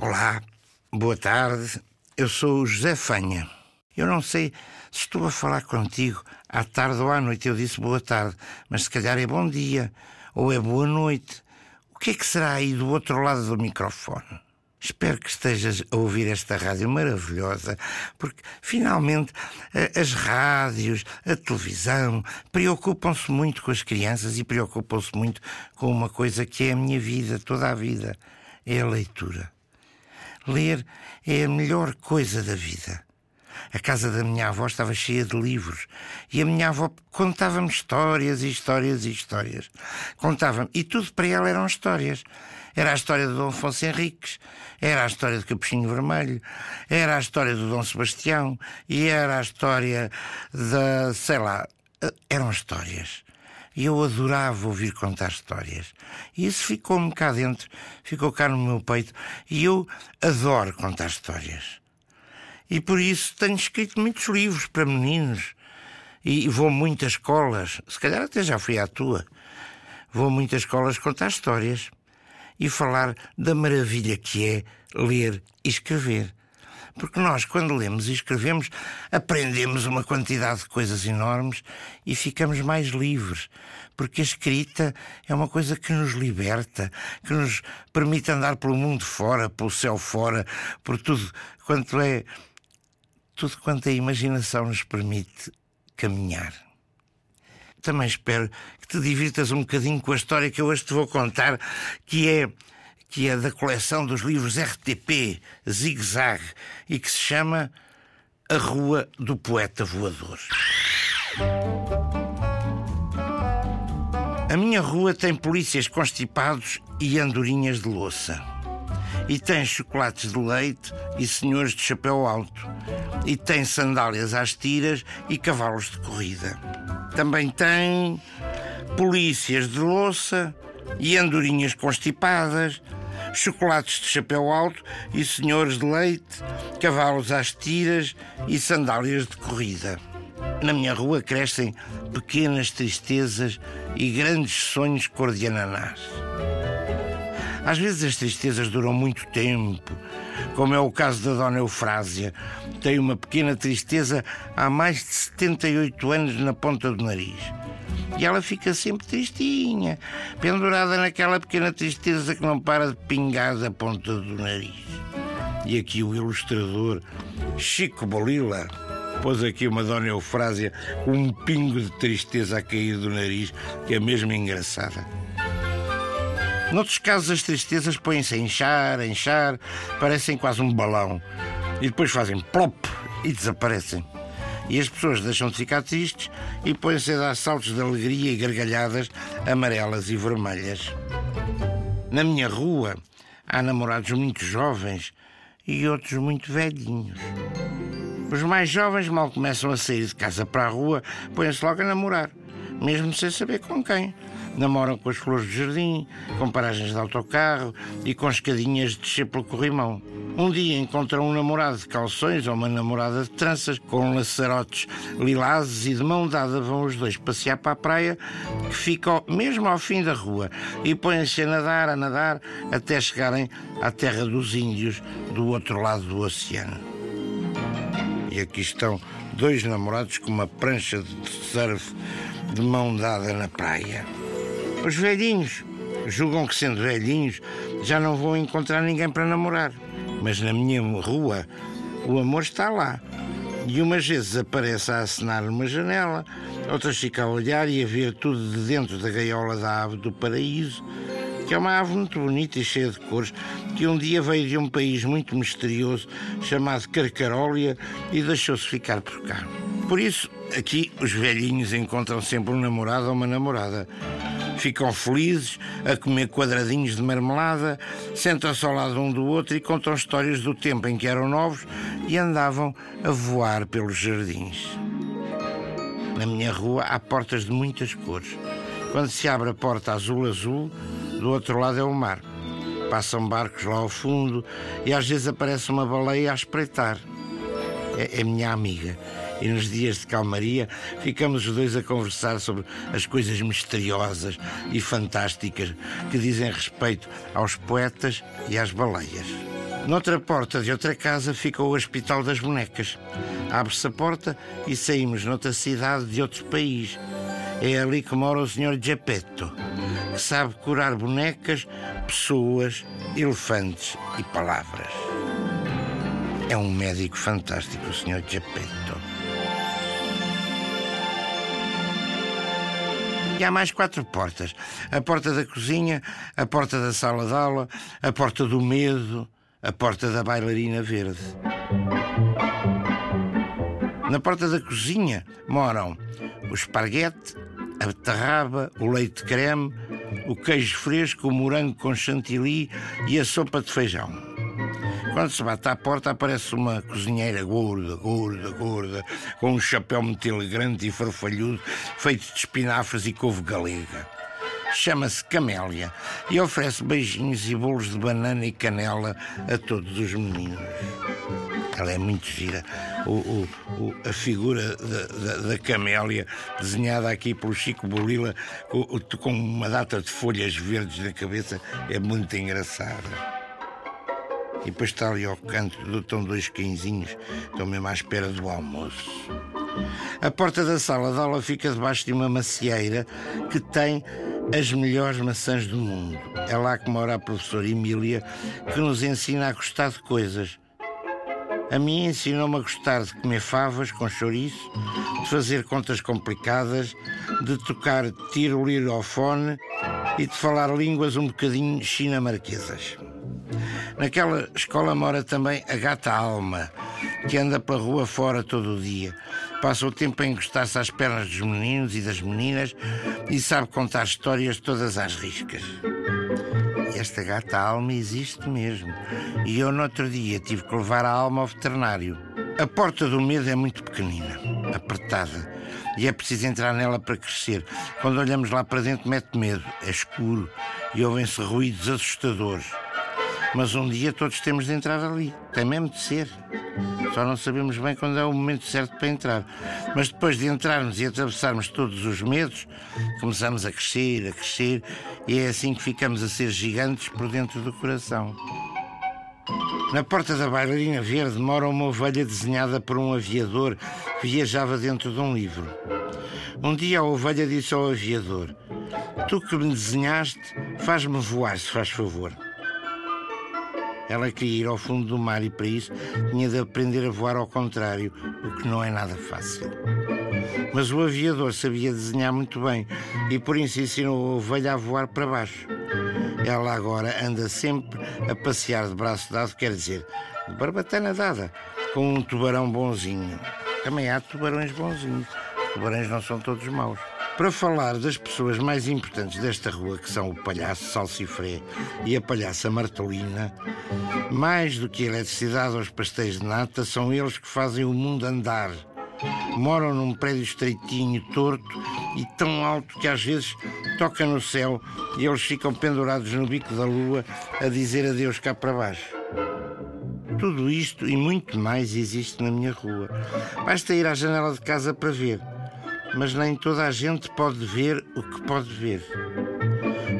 Olá, boa tarde. Eu sou o José Fanha. Eu não sei se estou a falar contigo à tarde ou à noite. Eu disse boa tarde, mas se calhar é bom dia ou é boa noite. O que é que será aí do outro lado do microfone? Espero que estejas a ouvir esta rádio maravilhosa, porque finalmente as rádios, a televisão preocupam-se muito com as crianças e preocupam-se muito com uma coisa que é a minha vida, toda a vida: é a leitura. Ler é a melhor coisa da vida. A casa da minha avó estava cheia de livros e a minha avó contava-me histórias e histórias e histórias. Contava-me, e tudo para ela eram histórias. Era a história de Dom Afonso Henriques, era a história de Capuchinho Vermelho, era a história do Dom Sebastião e era a história da, sei lá, eram histórias. E eu adorava ouvir contar histórias. E isso ficou-me cá dentro, ficou cá no meu peito. E eu adoro contar histórias. E por isso tenho escrito muitos livros para meninos. E vou a muitas escolas, se calhar até já fui à tua. Vou a muitas escolas contar histórias e falar da maravilha que é ler e escrever. Porque nós, quando lemos e escrevemos, aprendemos uma quantidade de coisas enormes e ficamos mais livres. Porque a escrita é uma coisa que nos liberta, que nos permite andar pelo mundo fora, pelo céu fora, por tudo quanto é. tudo quanto a imaginação nos permite caminhar. Também espero que te divirtas um bocadinho com a história que eu hoje te vou contar, que é que é da coleção dos livros RTP Zig Zag e que se chama A Rua do Poeta Voador. A minha rua tem polícias constipados e andorinhas de louça. E tem chocolates de leite e senhores de chapéu alto. E tem sandálias às tiras e cavalos de corrida. Também tem polícias de louça e andorinhas constipadas chocolates de chapéu alto e senhores de leite, cavalos às tiras e sandálias de corrida. Na minha rua crescem pequenas tristezas e grandes sonhos cor de ananás. Às vezes as tristezas duram muito tempo, como é o caso da Dona Eufrásia. Tem uma pequena tristeza há mais de 78 anos na ponta do nariz. E ela fica sempre tristinha, pendurada naquela pequena tristeza que não para de pingar da ponta do nariz. E aqui o ilustrador Chico Bolila pôs aqui uma Dona Eufrásia com um pingo de tristeza a cair do nariz, que é mesmo engraçada. Noutros casos, as tristezas põem-se a inchar, a inchar, parecem quase um balão. E depois fazem plop e desaparecem. E as pessoas deixam de ficar tristes e põem-se a dar saltos de alegria e gargalhadas amarelas e vermelhas. Na minha rua há namorados muito jovens e outros muito velhinhos. Os mais jovens mal começam a sair de casa para a rua, põem-se logo a namorar, mesmo sem saber com quem. Namoram com as flores do jardim, com paragens de autocarro e com escadinhas de descer pelo corrimão. Um dia encontram um namorado de calções ou uma namorada de tranças com laçarotes lilazes e de mão dada vão os dois passear para a praia que fica mesmo ao fim da rua e põem-se a nadar, a nadar até chegarem à terra dos índios do outro lado do oceano. E aqui estão dois namorados com uma prancha de surf de mão dada na praia. Os velhinhos julgam que, sendo velhinhos, já não vão encontrar ninguém para namorar. Mas na minha rua, o amor está lá. E umas vezes aparece a acenar numa janela, outras fica a olhar e a ver tudo de dentro da gaiola da ave do paraíso, que é uma ave muito bonita e cheia de cores, que um dia veio de um país muito misterioso chamado Carcarólia e deixou-se ficar por cá. Por isso, aqui os velhinhos encontram sempre um namorado ou uma namorada ficam felizes a comer quadradinhos de marmelada, sentam-se ao lado um do outro e contam histórias do tempo em que eram novos e andavam a voar pelos jardins. Na minha rua há portas de muitas cores. Quando se abre a porta azul-azul, do outro lado é o mar. Passam barcos lá ao fundo e às vezes aparece uma baleia a espreitar. É, é minha amiga e nos dias de calmaria ficamos os dois a conversar sobre as coisas misteriosas e fantásticas que dizem respeito aos poetas e às baleias. Noutra porta de outra casa fica o Hospital das Bonecas. Abre-se a porta e saímos noutra cidade de outro país. É ali que mora o Sr. Geppetto, que sabe curar bonecas, pessoas, elefantes e palavras. É um médico fantástico, o Sr. Geppetto. E há mais quatro portas: a porta da cozinha, a porta da sala de aula, a porta do medo, a porta da bailarina verde. Na porta da cozinha moram o esparguete, a beterraba, o leite creme, o queijo fresco, o morango com chantilly e a sopa de feijão. Quando se bate à porta, aparece uma cozinheira gorda, gorda, gorda, com um chapéu muito elegante e farfalhudo, feito de espinafres e couve galega. Chama-se Camélia e oferece beijinhos e bolos de banana e canela a todos os meninos. Ela é muito gira. O, o, o, a figura da, da, da, Camélia, desenhada aqui pelo Chico Bolila, com, com uma data de folhas verdes na cabeça, é muito engraçada. E depois está ali ao canto, estão dois cãezinhos, estão mesmo à espera do almoço. A porta da sala de aula fica debaixo de uma macieira que tem as melhores maçãs do mundo. É lá que mora a professora Emília, que nos ensina a gostar de coisas. A mim ensinou-me a gostar de comer favas com chouriço, de fazer contas complicadas, de tocar tirolirofone e de falar línguas um bocadinho chinamarquesas. Naquela escola mora também a gata Alma, que anda pela rua fora todo o dia. Passa o tempo a encostar-se às pernas dos meninos e das meninas e sabe contar histórias todas às riscas. Esta gata Alma existe mesmo. E eu, no outro dia, tive que levar a Alma ao veterinário. A porta do medo é muito pequenina, apertada, e é preciso entrar nela para crescer. Quando olhamos lá para dentro, mete medo, é escuro e ouvem-se ruídos assustadores. Mas um dia todos temos de entrar ali. Tem mesmo de ser. Só não sabemos bem quando é o momento certo para entrar. Mas depois de entrarmos e atravessarmos todos os medos, começamos a crescer, a crescer, e é assim que ficamos a ser gigantes por dentro do coração. Na porta da bailarina verde mora uma ovelha desenhada por um aviador que viajava dentro de um livro. Um dia a ovelha disse ao aviador: Tu que me desenhaste, faz-me voar, se faz favor. Ela queria ir ao fundo do mar e para isso tinha de aprender a voar ao contrário, o que não é nada fácil. Mas o aviador sabia desenhar muito bem e por isso ensinou a ovelha a voar para baixo. Ela agora anda sempre a passear de braço dado, quer dizer, de barbatana dada, com um tubarão bonzinho. Também há tubarões bonzinhos. Os tubarões não são todos maus para falar das pessoas mais importantes desta rua, que são o palhaço Salsifré e a palhaça Martolina, mais do que a eletricidade ou os pastéis de nata, são eles que fazem o mundo andar. Moram num prédio estreitinho, torto e tão alto que às vezes toca no céu e eles ficam pendurados no bico da lua a dizer adeus cá para baixo. Tudo isto e muito mais existe na minha rua. Basta ir à janela de casa para ver mas nem toda a gente pode ver o que pode ver.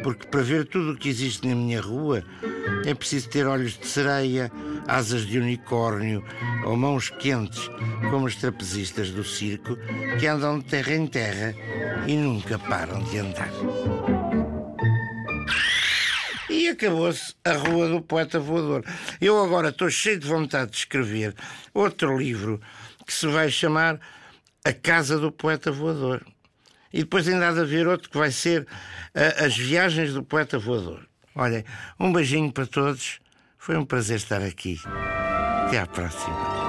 Porque para ver tudo o que existe na minha rua é preciso ter olhos de sereia, asas de unicórnio ou mãos quentes, como os trapezistas do circo que andam de terra em terra e nunca param de andar. E acabou-se a Rua do Poeta Voador. Eu agora estou cheio de vontade de escrever outro livro que se vai chamar a Casa do Poeta Voador. E depois ainda há de haver outro que vai ser uh, As Viagens do Poeta Voador. Olhem, um beijinho para todos. Foi um prazer estar aqui. Até à próxima.